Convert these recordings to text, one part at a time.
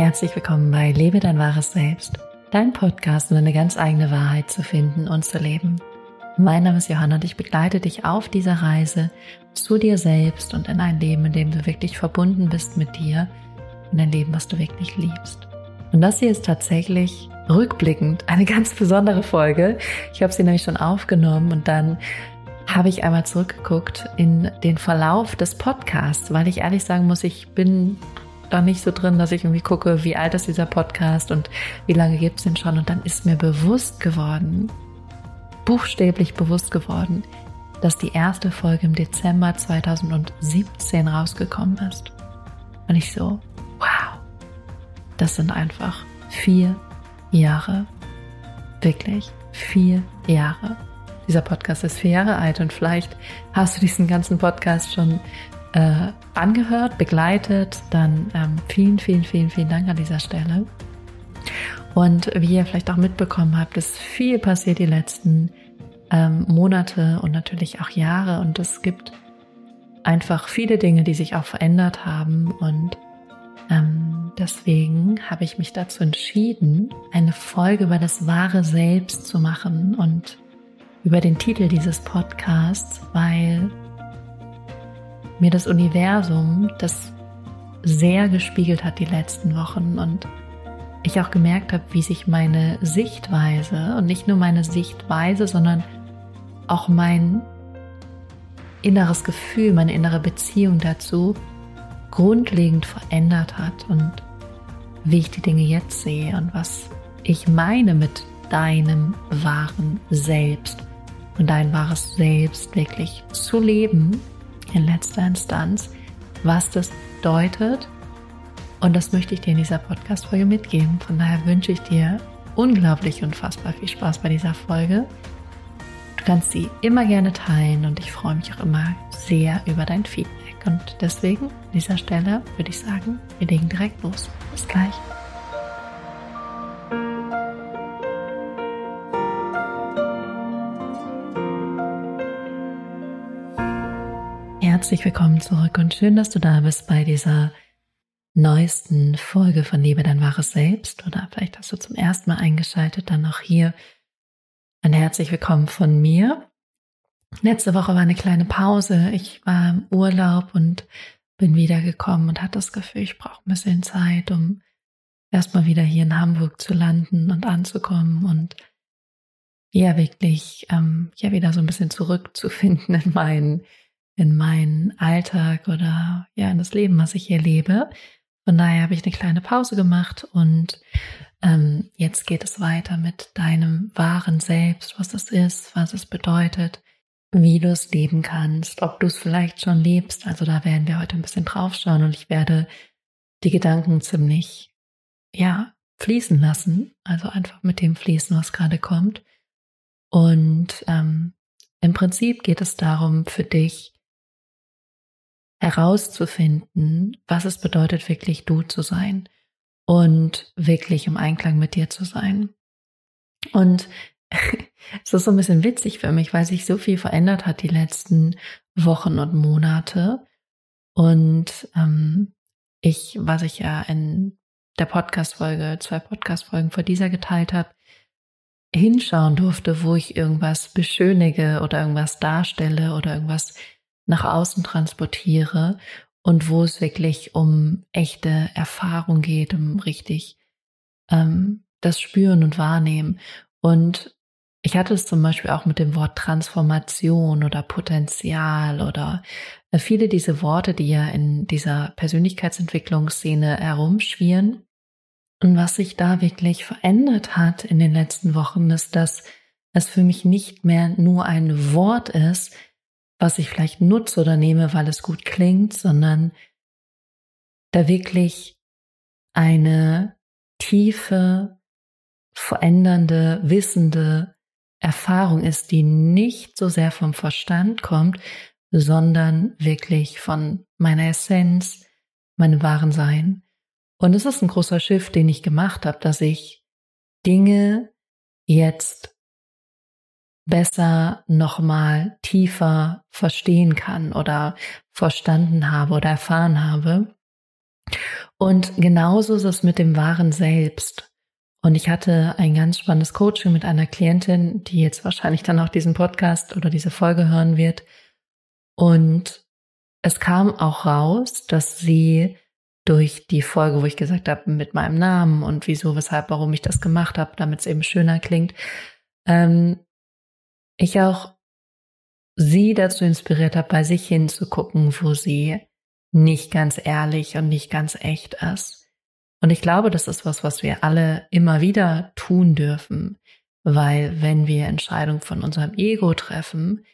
Herzlich willkommen bei Lebe dein wahres Selbst, dein Podcast, um eine ganz eigene Wahrheit zu finden und zu leben. Mein Name ist Johanna und ich begleite dich auf dieser Reise zu dir selbst und in ein Leben, in dem du wirklich verbunden bist mit dir, in ein Leben, was du wirklich liebst. Und das hier ist tatsächlich rückblickend eine ganz besondere Folge. Ich habe sie nämlich schon aufgenommen und dann habe ich einmal zurückgeguckt in den Verlauf des Podcasts, weil ich ehrlich sagen muss, ich bin da nicht so drin, dass ich irgendwie gucke, wie alt ist dieser Podcast und wie lange gibt es den schon. Und dann ist mir bewusst geworden, buchstäblich bewusst geworden, dass die erste Folge im Dezember 2017 rausgekommen ist. Und ich so, wow, das sind einfach vier Jahre. Wirklich vier Jahre. Dieser Podcast ist vier Jahre alt und vielleicht hast du diesen ganzen Podcast schon äh, angehört, begleitet, dann ähm, vielen, vielen, vielen, vielen Dank an dieser Stelle. Und wie ihr vielleicht auch mitbekommen habt, ist viel passiert die letzten ähm, Monate und natürlich auch Jahre. Und es gibt einfach viele Dinge, die sich auch verändert haben. Und ähm, deswegen habe ich mich dazu entschieden, eine Folge über das wahre Selbst zu machen und über den Titel dieses Podcasts, weil mir das Universum das sehr gespiegelt hat die letzten Wochen und ich auch gemerkt habe, wie sich meine Sichtweise und nicht nur meine Sichtweise, sondern auch mein inneres Gefühl, meine innere Beziehung dazu grundlegend verändert hat und wie ich die Dinge jetzt sehe und was ich meine mit deinem wahren Selbst und dein wahres Selbst wirklich zu leben in letzter Instanz, was das bedeutet. Und das möchte ich dir in dieser Podcast-Folge mitgeben. Von daher wünsche ich dir unglaublich unfassbar viel Spaß bei dieser Folge. Du kannst sie immer gerne teilen und ich freue mich auch immer sehr über dein Feedback. Und deswegen an dieser Stelle würde ich sagen, wir legen direkt los. Bis gleich. Herzlich willkommen zurück und schön, dass du da bist bei dieser neuesten Folge von Liebe dein wahres Selbst oder vielleicht hast du zum ersten Mal eingeschaltet, dann auch hier ein herzlich willkommen von mir. Letzte Woche war eine kleine Pause. Ich war im Urlaub und bin wiedergekommen und hatte das Gefühl, ich brauche ein bisschen Zeit, um erstmal wieder hier in Hamburg zu landen und anzukommen und ja wirklich ähm, ja wieder so ein bisschen zurückzufinden in meinen in meinen Alltag oder ja in das Leben, was ich hier lebe. Von daher habe ich eine kleine Pause gemacht und ähm, jetzt geht es weiter mit deinem wahren Selbst, was das ist, was es bedeutet, wie du es leben kannst, ob du es vielleicht schon lebst. Also da werden wir heute ein bisschen drauf schauen und ich werde die Gedanken ziemlich, ja, fließen lassen. Also einfach mit dem fließen, was gerade kommt. Und ähm, im Prinzip geht es darum, für dich herauszufinden, was es bedeutet, wirklich du zu sein und wirklich im Einklang mit dir zu sein. Und es ist so ein bisschen witzig für mich, weil sich so viel verändert hat die letzten Wochen und Monate. Und ähm, ich, was ich ja in der Podcast-Folge, zwei Podcast-Folgen vor dieser geteilt habe, hinschauen durfte, wo ich irgendwas beschönige oder irgendwas darstelle oder irgendwas nach außen transportiere und wo es wirklich um echte Erfahrung geht, um richtig ähm, das Spüren und Wahrnehmen. Und ich hatte es zum Beispiel auch mit dem Wort Transformation oder Potenzial oder äh, viele diese Worte, die ja in dieser Persönlichkeitsentwicklungsszene herumschwirren. Und was sich da wirklich verändert hat in den letzten Wochen, ist, dass es für mich nicht mehr nur ein Wort ist, was ich vielleicht nutze oder nehme, weil es gut klingt, sondern da wirklich eine tiefe, verändernde, wissende Erfahrung ist, die nicht so sehr vom Verstand kommt, sondern wirklich von meiner Essenz, meinem wahren Sein. Und es ist ein großer Schiff, den ich gemacht habe, dass ich Dinge jetzt besser nochmal tiefer verstehen kann oder verstanden habe oder erfahren habe. Und genauso ist es mit dem wahren Selbst. Und ich hatte ein ganz spannendes Coaching mit einer Klientin, die jetzt wahrscheinlich dann auch diesen Podcast oder diese Folge hören wird. Und es kam auch raus, dass sie durch die Folge, wo ich gesagt habe, mit meinem Namen und wieso, weshalb, warum ich das gemacht habe, damit es eben schöner klingt, ähm, ich auch sie dazu inspiriert habe, bei sich hinzugucken, wo sie nicht ganz ehrlich und nicht ganz echt ist. Und ich glaube, das ist was, was wir alle immer wieder tun dürfen, weil wenn wir Entscheidungen von unserem Ego treffen,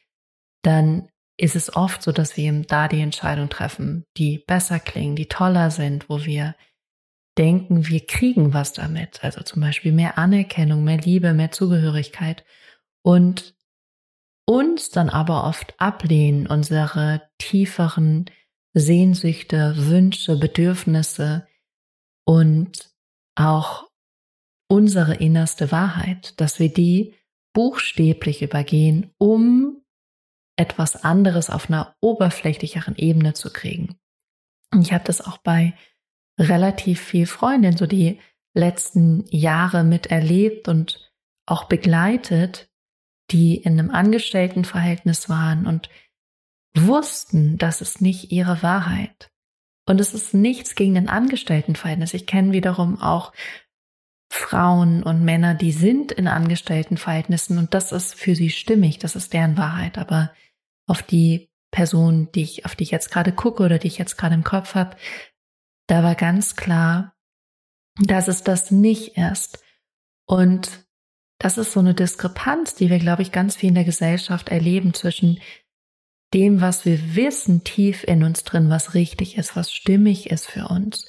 dann ist es oft so, dass wir eben da die Entscheidung treffen, die besser klingen, die toller sind, wo wir denken, wir kriegen was damit. Also zum Beispiel mehr Anerkennung, mehr Liebe, mehr Zugehörigkeit. Und uns dann aber oft ablehnen, unsere tieferen Sehnsüchte, Wünsche, Bedürfnisse und auch unsere innerste Wahrheit, dass wir die buchstäblich übergehen, um etwas anderes auf einer oberflächlicheren Ebene zu kriegen. Und ich habe das auch bei relativ viel Freundinnen so die letzten Jahre miterlebt und auch begleitet, die in einem Angestelltenverhältnis waren und wussten, das ist nicht ihre Wahrheit. Und es ist nichts gegen ein Angestelltenverhältnis. Ich kenne wiederum auch Frauen und Männer, die sind in Angestelltenverhältnissen und das ist für sie stimmig, das ist deren Wahrheit. Aber auf die Person, die ich, auf die ich jetzt gerade gucke oder die ich jetzt gerade im Kopf habe, da war ganz klar, dass es das nicht ist. Und das ist so eine Diskrepanz, die wir, glaube ich, ganz viel in der Gesellschaft erleben zwischen dem, was wir wissen, tief in uns drin, was richtig ist, was stimmig ist für uns.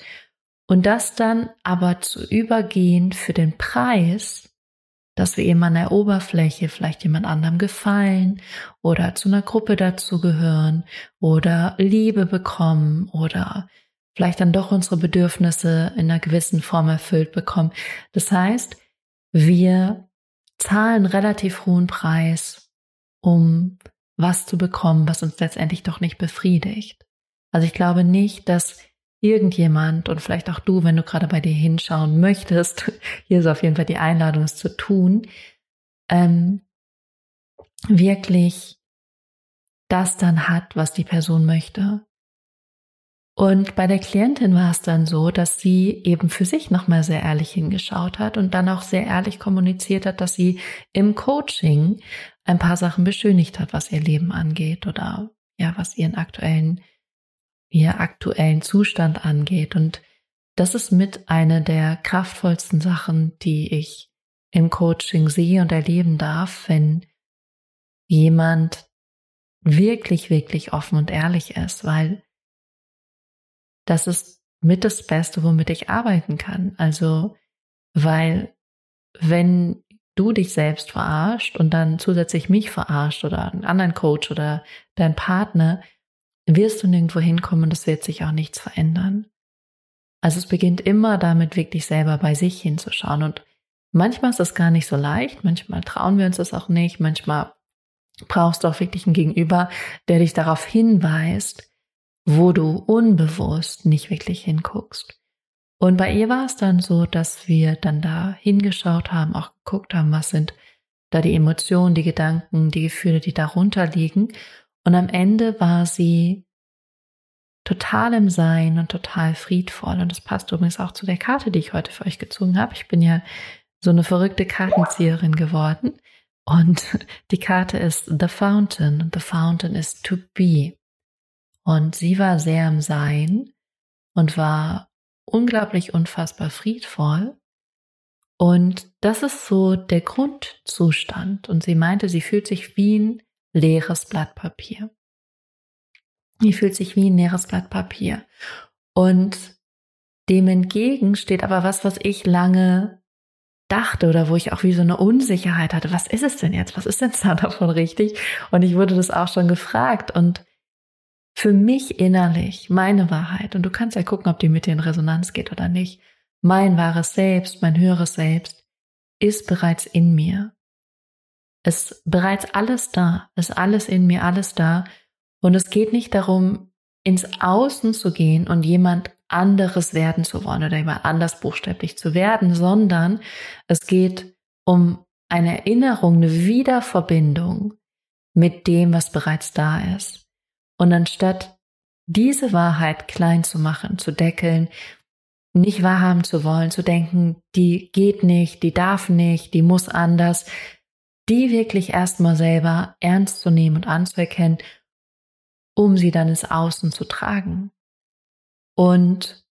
Und das dann aber zu übergehen für den Preis, dass wir eben an der Oberfläche vielleicht jemand anderem gefallen oder zu einer Gruppe dazugehören oder Liebe bekommen oder vielleicht dann doch unsere Bedürfnisse in einer gewissen Form erfüllt bekommen. Das heißt, wir zahlen relativ hohen Preis, um was zu bekommen, was uns letztendlich doch nicht befriedigt. Also ich glaube nicht, dass irgendjemand und vielleicht auch du, wenn du gerade bei dir hinschauen möchtest, hier ist auf jeden Fall die Einladung, es zu tun, ähm, wirklich das dann hat, was die Person möchte. Und bei der Klientin war es dann so, dass sie eben für sich nochmal sehr ehrlich hingeschaut hat und dann auch sehr ehrlich kommuniziert hat, dass sie im Coaching ein paar Sachen beschönigt hat, was ihr Leben angeht oder ja, was ihren aktuellen, ihr aktuellen Zustand angeht. Und das ist mit einer der kraftvollsten Sachen, die ich im Coaching sehe und erleben darf, wenn jemand wirklich, wirklich offen und ehrlich ist, weil das ist mit das Beste, womit ich arbeiten kann. Also, weil wenn du dich selbst verarscht und dann zusätzlich mich verarscht oder einen anderen Coach oder dein Partner, wirst du nirgendwo hinkommen und es wird sich auch nichts verändern. Also es beginnt immer damit, wirklich selber bei sich hinzuschauen. Und manchmal ist es gar nicht so leicht, manchmal trauen wir uns das auch nicht, manchmal brauchst du auch wirklich einen Gegenüber, der dich darauf hinweist, wo du unbewusst nicht wirklich hinguckst. Und bei ihr war es dann so, dass wir dann da hingeschaut haben, auch geguckt haben, was sind da die Emotionen, die Gedanken, die Gefühle, die darunter liegen. Und am Ende war sie total im Sein und total friedvoll. Und das passt übrigens auch zu der Karte, die ich heute für euch gezogen habe. Ich bin ja so eine verrückte Kartenzieherin geworden. Und die Karte ist The Fountain. The Fountain is to be. Und sie war sehr im Sein und war unglaublich unfassbar friedvoll. Und das ist so der Grundzustand. Und sie meinte, sie fühlt sich wie ein leeres Blatt Papier. Sie fühlt sich wie ein leeres Blatt Papier. Und dem entgegen steht aber was, was ich lange dachte oder wo ich auch wie so eine Unsicherheit hatte. Was ist es denn jetzt? Was ist denn da davon richtig? Und ich wurde das auch schon gefragt. Und für mich innerlich meine Wahrheit, und du kannst ja gucken, ob die mit dir in Resonanz geht oder nicht, mein wahres Selbst, mein höheres Selbst, ist bereits in mir. Es bereits alles da, ist alles in mir, alles da. Und es geht nicht darum, ins Außen zu gehen und jemand anderes werden zu wollen oder jemand anders buchstäblich zu werden, sondern es geht um eine Erinnerung, eine Wiederverbindung mit dem, was bereits da ist. Und anstatt diese Wahrheit klein zu machen, zu deckeln, nicht wahrhaben zu wollen, zu denken, die geht nicht, die darf nicht, die muss anders, die wirklich erstmal selber ernst zu nehmen und anzuerkennen, um sie dann ins Außen zu tragen. Und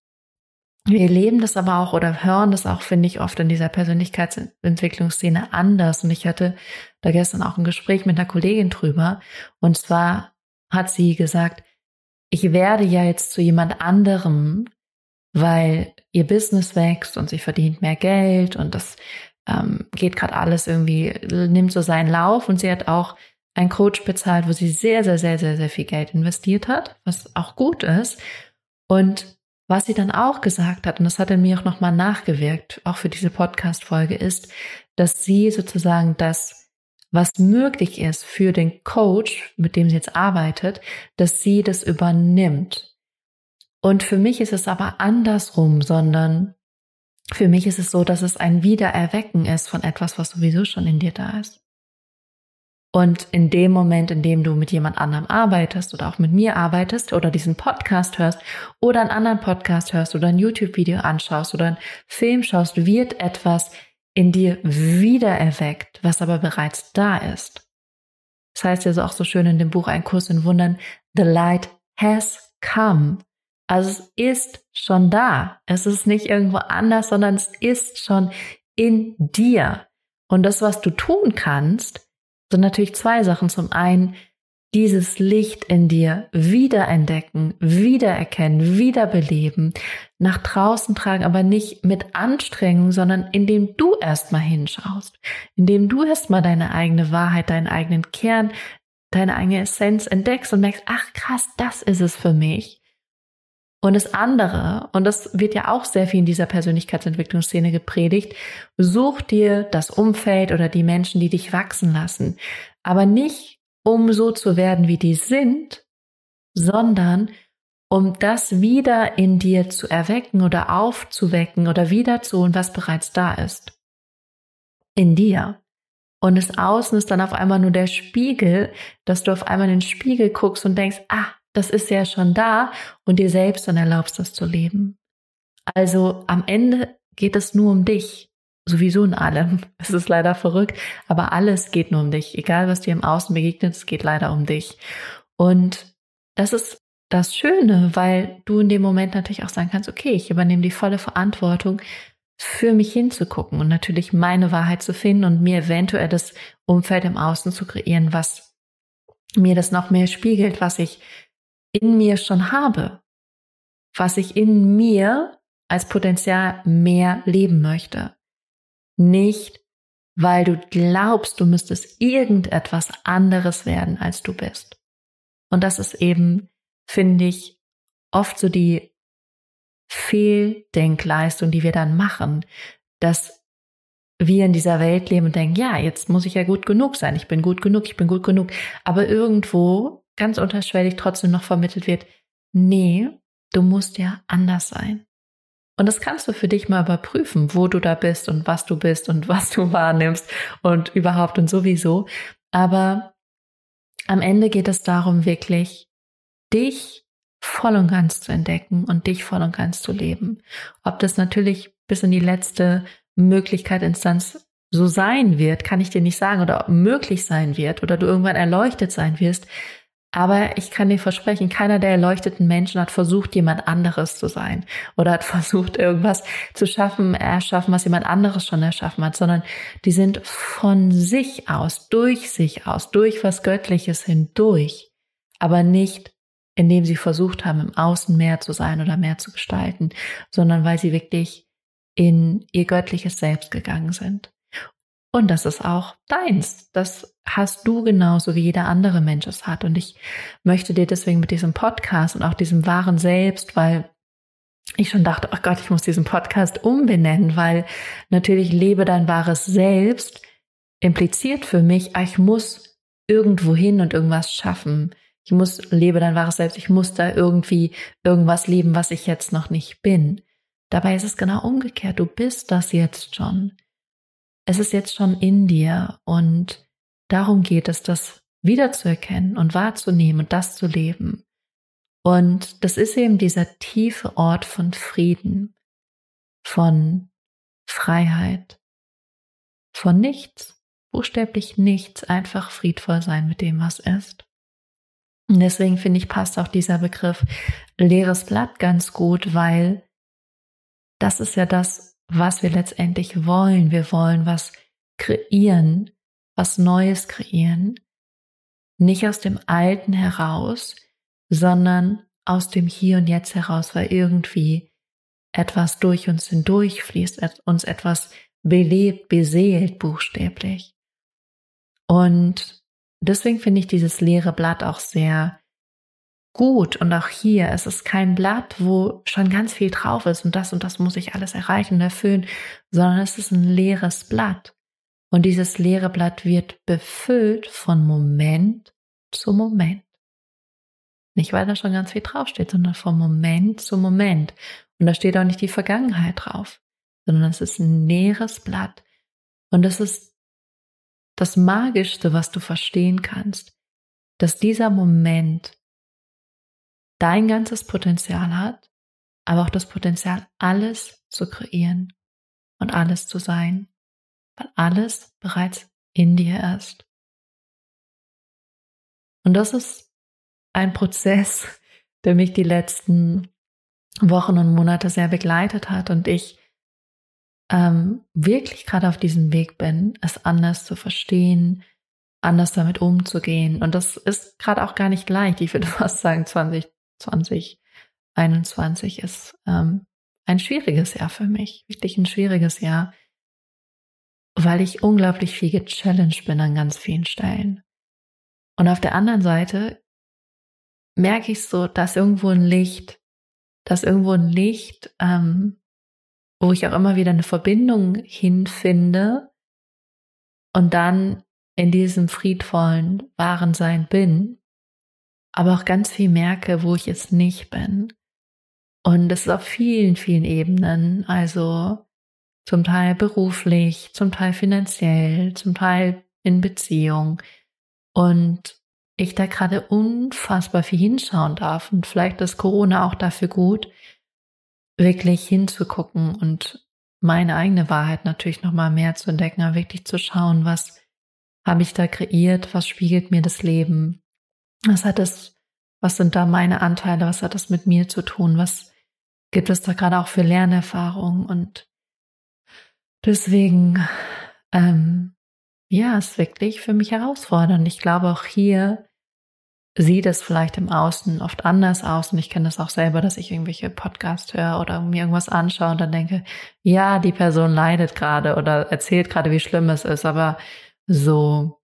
wir erleben das aber auch oder hören das auch, finde ich, oft in dieser Persönlichkeitsentwicklungsszene anders. Und ich hatte da gestern auch ein Gespräch mit einer Kollegin drüber. Und zwar hat sie gesagt, ich werde ja jetzt zu jemand anderem, weil ihr Business wächst und sie verdient mehr Geld und das ähm, geht gerade alles irgendwie, nimmt so seinen Lauf. Und sie hat auch einen Coach bezahlt, wo sie sehr, sehr, sehr, sehr, sehr viel Geld investiert hat, was auch gut ist. Und was sie dann auch gesagt hat, und das hat in mir auch nochmal nachgewirkt, auch für diese Podcast-Folge, ist, dass sie sozusagen das, was möglich ist für den Coach, mit dem sie jetzt arbeitet, dass sie das übernimmt. Und für mich ist es aber andersrum, sondern für mich ist es so, dass es ein Wiedererwecken ist von etwas, was sowieso schon in dir da ist. Und in dem Moment, in dem du mit jemand anderem arbeitest oder auch mit mir arbeitest oder diesen Podcast hörst oder einen anderen Podcast hörst oder ein YouTube-Video anschaust oder einen Film schaust, wird etwas in dir wiedererweckt, was aber bereits da ist. Das heißt ja so auch so schön in dem Buch Ein Kurs in Wundern, The light has come. Also es ist schon da. Es ist nicht irgendwo anders, sondern es ist schon in dir. Und das, was du tun kannst, sind natürlich zwei Sachen. Zum einen dieses Licht in dir wiederentdecken, wiedererkennen, wiederbeleben, nach draußen tragen, aber nicht mit Anstrengung, sondern indem du erstmal hinschaust, indem du erstmal deine eigene Wahrheit, deinen eigenen Kern, deine eigene Essenz entdeckst und merkst, ach krass, das ist es für mich. Und das andere, und das wird ja auch sehr viel in dieser Persönlichkeitsentwicklungsszene gepredigt, such dir das Umfeld oder die Menschen, die dich wachsen lassen. Aber nicht, um so zu werden, wie die sind, sondern um das wieder in dir zu erwecken oder aufzuwecken oder wieder zu und was bereits da ist. In dir. Und das Außen ist dann auf einmal nur der Spiegel, dass du auf einmal in den Spiegel guckst und denkst, ah, das ist ja schon da und dir selbst dann erlaubst, das zu leben. Also am Ende geht es nur um dich. Sowieso in allem. Es ist leider verrückt, aber alles geht nur um dich. Egal, was dir im Außen begegnet, es geht leider um dich. Und das ist das Schöne, weil du in dem Moment natürlich auch sagen kannst, okay, ich übernehme die volle Verantwortung, für mich hinzugucken und natürlich meine Wahrheit zu finden und mir eventuell das Umfeld im Außen zu kreieren, was mir das noch mehr spiegelt, was ich in mir schon habe, was ich in mir als Potenzial mehr leben möchte. Nicht, weil du glaubst, du müsstest irgendetwas anderes werden, als du bist. Und das ist eben, finde ich, oft so die Fehldenkleistung, die wir dann machen, dass wir in dieser Welt leben und denken, ja, jetzt muss ich ja gut genug sein, ich bin gut genug, ich bin gut genug. Aber irgendwo ganz unterschwellig trotzdem noch vermittelt wird, nee, du musst ja anders sein. Und das kannst du für dich mal überprüfen, wo du da bist und was du bist und was du wahrnimmst und überhaupt und sowieso. Aber am Ende geht es darum, wirklich dich voll und ganz zu entdecken und dich voll und ganz zu leben. Ob das natürlich bis in die letzte Möglichkeit, Instanz so sein wird, kann ich dir nicht sagen, oder möglich sein wird, oder du irgendwann erleuchtet sein wirst. Aber ich kann dir versprechen, keiner der erleuchteten Menschen hat versucht, jemand anderes zu sein oder hat versucht, irgendwas zu schaffen, erschaffen, was jemand anderes schon erschaffen hat, sondern die sind von sich aus, durch sich aus, durch was Göttliches hindurch, aber nicht indem sie versucht haben, im Außen mehr zu sein oder mehr zu gestalten, sondern weil sie wirklich in ihr göttliches Selbst gegangen sind. Und das ist auch deins. Das hast du genauso wie jeder andere Mensch es hat. Und ich möchte dir deswegen mit diesem Podcast und auch diesem wahren Selbst, weil ich schon dachte, oh Gott, ich muss diesen Podcast umbenennen, weil natürlich lebe dein wahres Selbst impliziert für mich, ah, ich muss irgendwo hin und irgendwas schaffen. ich muss, lebe dein wahres Selbst, ich muss da irgendwie irgendwas leben, was ich jetzt noch nicht bin. Dabei ist es genau umgekehrt. Du bist das jetzt schon. Es ist jetzt schon in dir und darum geht es, das wiederzuerkennen und wahrzunehmen und das zu leben. Und das ist eben dieser tiefe Ort von Frieden, von Freiheit, von nichts, buchstäblich nichts, einfach friedvoll sein mit dem, was ist. Und deswegen finde ich, passt auch dieser Begriff leeres Blatt ganz gut, weil das ist ja das, was wir letztendlich wollen. Wir wollen was kreieren, was Neues kreieren. Nicht aus dem Alten heraus, sondern aus dem Hier und Jetzt heraus, weil irgendwie etwas durch uns hindurchfließt, uns etwas belebt, beseelt, buchstäblich. Und deswegen finde ich dieses leere Blatt auch sehr gut. Und auch hier, es ist kein Blatt, wo schon ganz viel drauf ist und das und das muss ich alles erreichen und erfüllen, sondern es ist ein leeres Blatt. Und dieses leere Blatt wird befüllt von Moment zu Moment. Nicht, weil da schon ganz viel draufsteht, sondern von Moment zu Moment. Und da steht auch nicht die Vergangenheit drauf, sondern es ist ein leeres Blatt. Und es ist das Magischste, was du verstehen kannst, dass dieser Moment dein ganzes Potenzial hat, aber auch das Potenzial, alles zu kreieren und alles zu sein, weil alles bereits in dir ist. Und das ist ein Prozess, der mich die letzten Wochen und Monate sehr begleitet hat und ich ähm, wirklich gerade auf diesem Weg bin, es anders zu verstehen, anders damit umzugehen. Und das ist gerade auch gar nicht leicht. Ich würde fast sagen, 2020, 21 ist ähm, ein schwieriges Jahr für mich, wirklich ein schwieriges Jahr, weil ich unglaublich viel gechallenged bin an ganz vielen Stellen. Und auf der anderen Seite merke ich so, dass irgendwo ein Licht, dass irgendwo ein Licht ähm, wo ich auch immer wieder eine Verbindung hinfinde und dann in diesem friedvollen, wahren Sein bin, aber auch ganz viel merke, wo ich es nicht bin. Und das ist auf vielen, vielen Ebenen, also zum Teil beruflich, zum Teil finanziell, zum Teil in Beziehung. Und ich da gerade unfassbar viel hinschauen darf. Und vielleicht ist Corona auch dafür gut, wirklich hinzugucken und meine eigene Wahrheit natürlich noch mal mehr zu entdecken, aber wirklich zu schauen, was habe ich da kreiert, was spiegelt mir das Leben, was hat es, was sind da meine Anteile, was hat das mit mir zu tun, was gibt es da gerade auch für Lernerfahrungen und deswegen, ähm, ja, ist wirklich für mich herausfordernd. Ich glaube auch hier sieht es vielleicht im Außen oft anders aus. Und ich kenne das auch selber, dass ich irgendwelche Podcasts höre oder mir irgendwas anschaue und dann denke, ja, die Person leidet gerade oder erzählt gerade, wie schlimm es ist. Aber so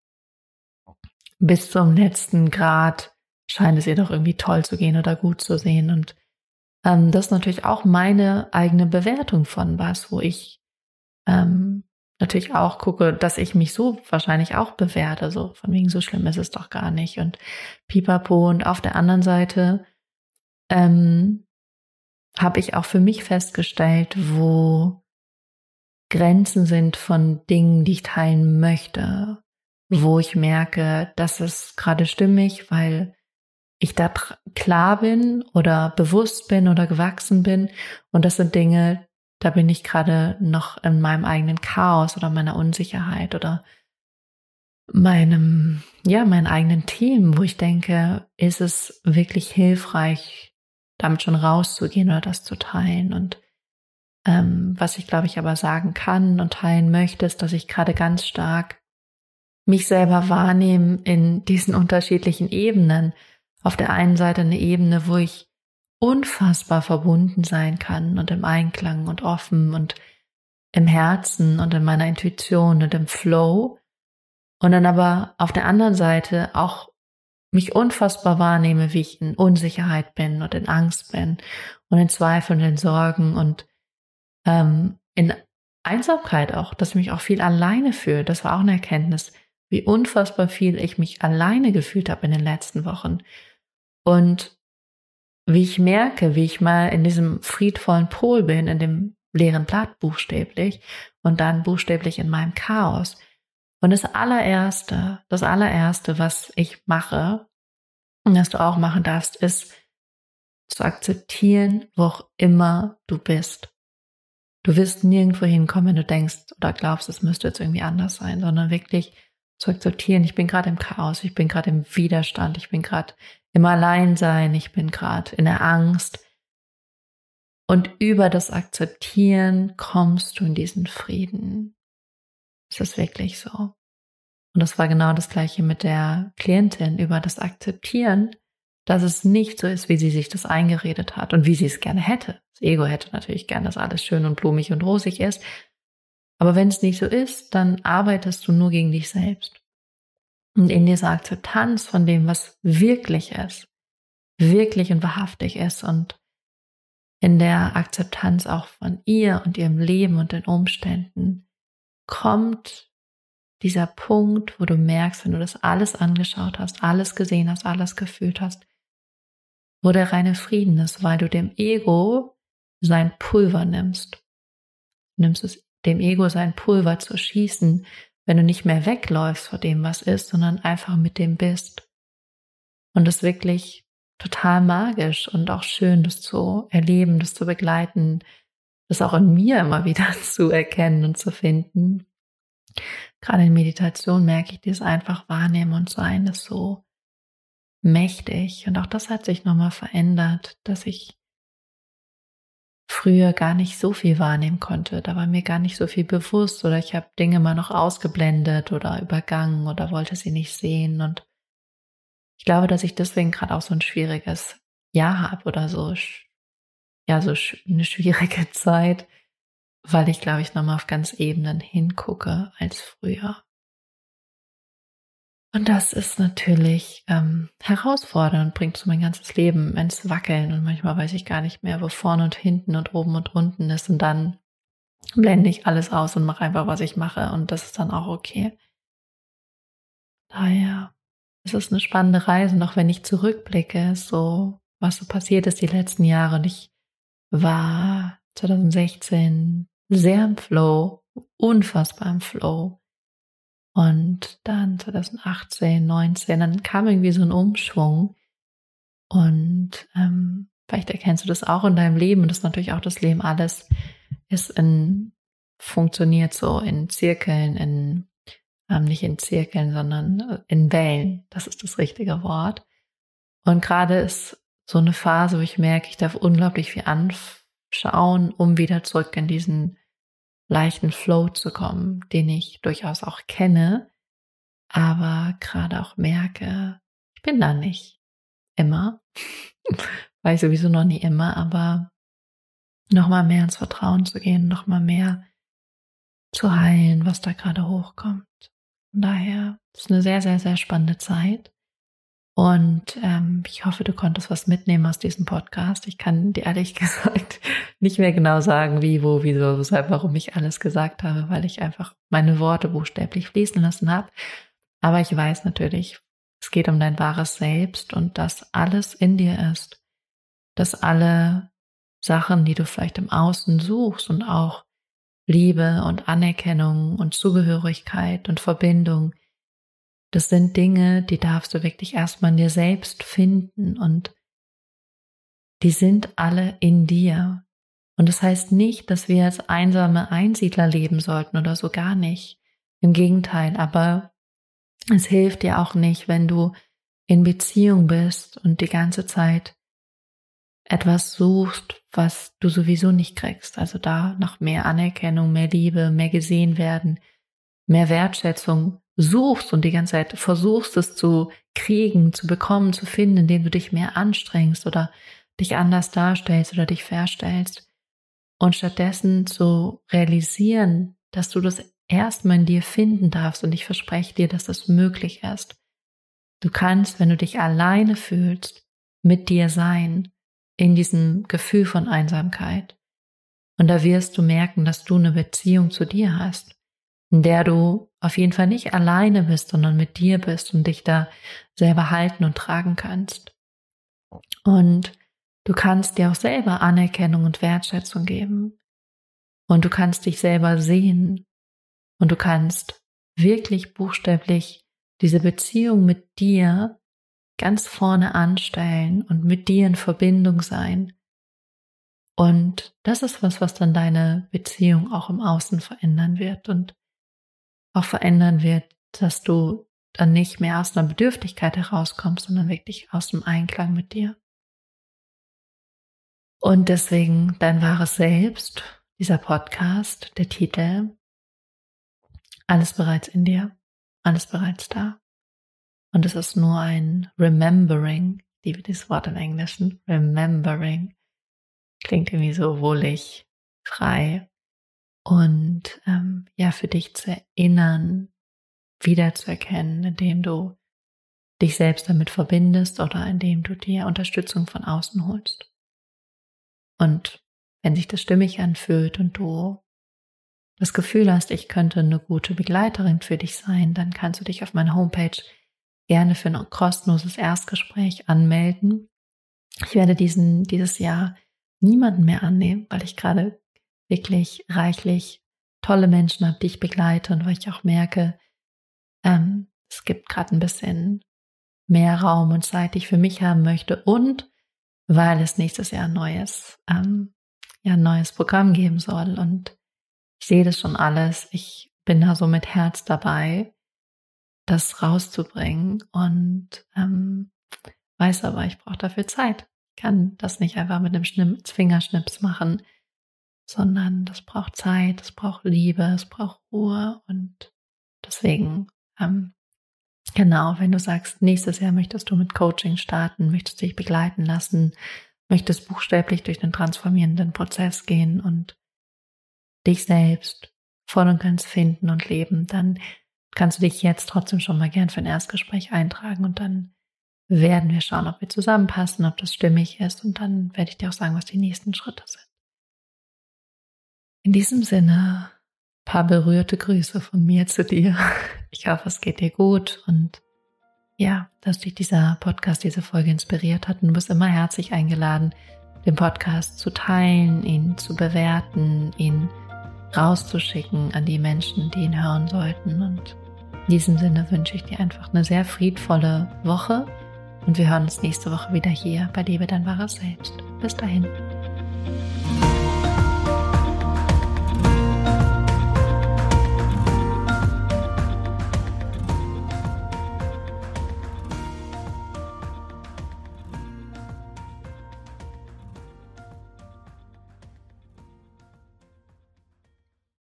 bis zum letzten Grad scheint es ihr doch irgendwie toll zu gehen oder gut zu sehen. Und ähm, das ist natürlich auch meine eigene Bewertung von was, wo ich ähm, natürlich auch gucke, dass ich mich so wahrscheinlich auch bewerte, so von wegen so schlimm ist es doch gar nicht und pipapo und auf der anderen Seite ähm, habe ich auch für mich festgestellt, wo Grenzen sind von Dingen, die ich teilen möchte, wo ich merke, das ist gerade stimmig, weil ich da klar bin oder bewusst bin oder gewachsen bin. Und das sind Dinge, da bin ich gerade noch in meinem eigenen Chaos oder meiner Unsicherheit oder meinem, ja, meinen eigenen Themen, wo ich denke, ist es wirklich hilfreich, damit schon rauszugehen oder das zu teilen. Und ähm, was ich, glaube ich, aber sagen kann und teilen möchte, ist, dass ich gerade ganz stark mich selber wahrnehme in diesen unterschiedlichen Ebenen. Auf der einen Seite eine Ebene, wo ich unfassbar verbunden sein kann und im Einklang und offen und im Herzen und in meiner Intuition und im Flow. Und dann aber auf der anderen Seite auch mich unfassbar wahrnehme, wie ich in Unsicherheit bin und in Angst bin und in Zweifeln und in Sorgen und ähm, in Einsamkeit auch, dass ich mich auch viel alleine fühle. Das war auch eine Erkenntnis, wie unfassbar viel ich mich alleine gefühlt habe in den letzten Wochen Und wie ich merke, wie ich mal in diesem friedvollen Pol bin, in dem leeren Blatt buchstäblich und dann buchstäblich in meinem Chaos. Und das allererste, das allererste, was ich mache, und das du auch machen darfst, ist zu akzeptieren, wo auch immer du bist. Du wirst nirgendwo hinkommen, wenn du denkst oder glaubst, es müsste jetzt irgendwie anders sein, sondern wirklich zu akzeptieren, ich bin gerade im Chaos, ich bin gerade im Widerstand, ich bin gerade im Alleinsein, ich bin gerade in der Angst. Und über das Akzeptieren kommst du in diesen Frieden. Ist wirklich so. Und das war genau das gleiche mit der Klientin über das Akzeptieren, dass es nicht so ist, wie sie sich das eingeredet hat und wie sie es gerne hätte. Das Ego hätte natürlich gern, dass alles schön und blumig und rosig ist. Aber wenn es nicht so ist, dann arbeitest du nur gegen dich selbst. Und in dieser Akzeptanz von dem, was wirklich ist, wirklich und wahrhaftig ist und in der Akzeptanz auch von ihr und ihrem Leben und den Umständen kommt dieser Punkt, wo du merkst, wenn du das alles angeschaut hast, alles gesehen hast, alles gefühlt hast, wo der reine Frieden ist, weil du dem Ego sein Pulver nimmst. Du nimmst es dem Ego sein Pulver zu schießen, wenn du nicht mehr wegläufst vor dem, was ist, sondern einfach mit dem bist. Und es wirklich total magisch und auch schön, das zu erleben, das zu begleiten, das auch in mir immer wieder zu erkennen und zu finden. Gerade in Meditation merke ich dieses einfach wahrnehmen und sein ist so mächtig. Und auch das hat sich nochmal verändert, dass ich früher gar nicht so viel wahrnehmen konnte. Da war mir gar nicht so viel bewusst oder ich habe Dinge mal noch ausgeblendet oder übergangen oder wollte sie nicht sehen. Und ich glaube, dass ich deswegen gerade auch so ein schwieriges Jahr habe oder so, ja, so eine schwierige Zeit, weil ich, glaube ich, nochmal auf ganz Ebenen hingucke als früher. Und das ist natürlich ähm, herausfordernd und bringt so mein ganzes Leben ins Wackeln. Und manchmal weiß ich gar nicht mehr, wo vorne und hinten und oben und unten ist. Und dann blende ich alles aus und mache einfach, was ich mache. Und das ist dann auch okay. Daher es ist eine spannende Reise. Auch wenn ich zurückblicke, so was so passiert ist die letzten Jahre. Und ich war 2016 sehr im Flow, unfassbar im Flow und dann 2018, 19, dann kam irgendwie so ein Umschwung. Und ähm, vielleicht erkennst du das auch in deinem Leben und das ist natürlich auch das Leben. Alles ist in, funktioniert so in Zirkeln, in, ähm, nicht in Zirkeln, sondern in Wellen. Das ist das richtige Wort. Und gerade ist so eine Phase, wo ich merke, ich darf unglaublich viel anschauen, um wieder zurück in diesen leichten Flow zu kommen, den ich durchaus auch kenne, aber gerade auch merke, ich bin da nicht immer, weil ich sowieso noch nie immer, aber nochmal mehr ins Vertrauen zu gehen, nochmal mehr zu heilen, was da gerade hochkommt. Von daher ist eine sehr, sehr, sehr spannende Zeit. Und ähm, ich hoffe, du konntest was mitnehmen aus diesem Podcast. Ich kann dir ehrlich gesagt nicht mehr genau sagen, wie, wo, wieso, weshalb, warum ich alles gesagt habe, weil ich einfach meine Worte buchstäblich fließen lassen habe. Aber ich weiß natürlich, es geht um dein wahres Selbst und dass alles in dir ist. Dass alle Sachen, die du vielleicht im Außen suchst und auch Liebe und Anerkennung und Zugehörigkeit und Verbindung, das sind Dinge, die darfst du wirklich erstmal in dir selbst finden und die sind alle in dir. Und das heißt nicht, dass wir als einsame Einsiedler leben sollten oder so gar nicht. Im Gegenteil, aber es hilft dir auch nicht, wenn du in Beziehung bist und die ganze Zeit etwas suchst, was du sowieso nicht kriegst. Also da nach mehr Anerkennung, mehr Liebe, mehr gesehen werden, mehr Wertschätzung suchst und die ganze Zeit versuchst es zu kriegen, zu bekommen, zu finden, indem du dich mehr anstrengst oder dich anders darstellst oder dich verstellst. Und stattdessen zu realisieren, dass du das erstmal in dir finden darfst und ich verspreche dir, dass das möglich ist. Du kannst, wenn du dich alleine fühlst, mit dir sein, in diesem Gefühl von Einsamkeit. Und da wirst du merken, dass du eine Beziehung zu dir hast in der du auf jeden Fall nicht alleine bist, sondern mit dir bist und dich da selber halten und tragen kannst. Und du kannst dir auch selber Anerkennung und Wertschätzung geben. Und du kannst dich selber sehen. Und du kannst wirklich buchstäblich diese Beziehung mit dir ganz vorne anstellen und mit dir in Verbindung sein. Und das ist was, was dann deine Beziehung auch im Außen verändern wird und auch verändern wird, dass du dann nicht mehr aus einer Bedürftigkeit herauskommst, sondern wirklich aus dem Einklang mit dir. Und deswegen dein wahres Selbst, dieser Podcast, der Titel, alles bereits in dir, alles bereits da. Und es ist nur ein Remembering, liebe dieses Wort im Englischen, Remembering. Klingt irgendwie so wohlig, frei. Und ähm, ja, für dich zu erinnern, wiederzuerkennen, indem du dich selbst damit verbindest oder indem du dir Unterstützung von außen holst. Und wenn sich das stimmig anfühlt und du das Gefühl hast, ich könnte eine gute Begleiterin für dich sein, dann kannst du dich auf meiner Homepage gerne für ein kostenloses Erstgespräch anmelden. Ich werde diesen, dieses Jahr niemanden mehr annehmen, weil ich gerade wirklich reichlich tolle Menschen habe, die ich begleite und weil ich auch merke, ähm, es gibt gerade ein bisschen mehr Raum und Zeit, die ich für mich haben möchte und weil es nächstes Jahr ein neues, ähm, ja, ein neues Programm geben soll und ich sehe das schon alles. Ich bin da so mit Herz dabei, das rauszubringen und ähm, weiß aber, ich brauche dafür Zeit. Ich kann das nicht einfach mit einem Schnips, Fingerschnips machen, sondern das braucht Zeit, es braucht Liebe, es braucht Ruhe und deswegen ähm, Genau, wenn du sagst, nächstes Jahr möchtest du mit Coaching starten, möchtest dich begleiten lassen, möchtest buchstäblich durch den transformierenden Prozess gehen und dich selbst voll und ganz finden und leben, dann kannst du dich jetzt trotzdem schon mal gern für ein Erstgespräch eintragen und dann werden wir schauen, ob wir zusammenpassen, ob das stimmig ist und dann werde ich dir auch sagen, was die nächsten Schritte sind. In diesem Sinne, paar berührte Grüße von mir zu dir. Ich hoffe, es geht dir gut und ja, dass dich dieser Podcast, diese Folge inspiriert hat. Und du bist immer herzlich eingeladen, den Podcast zu teilen, ihn zu bewerten, ihn rauszuschicken an die Menschen, die ihn hören sollten. Und in diesem Sinne wünsche ich dir einfach eine sehr friedvolle Woche und wir hören uns nächste Woche wieder hier bei Liebe dein wahres Selbst. Bis dahin.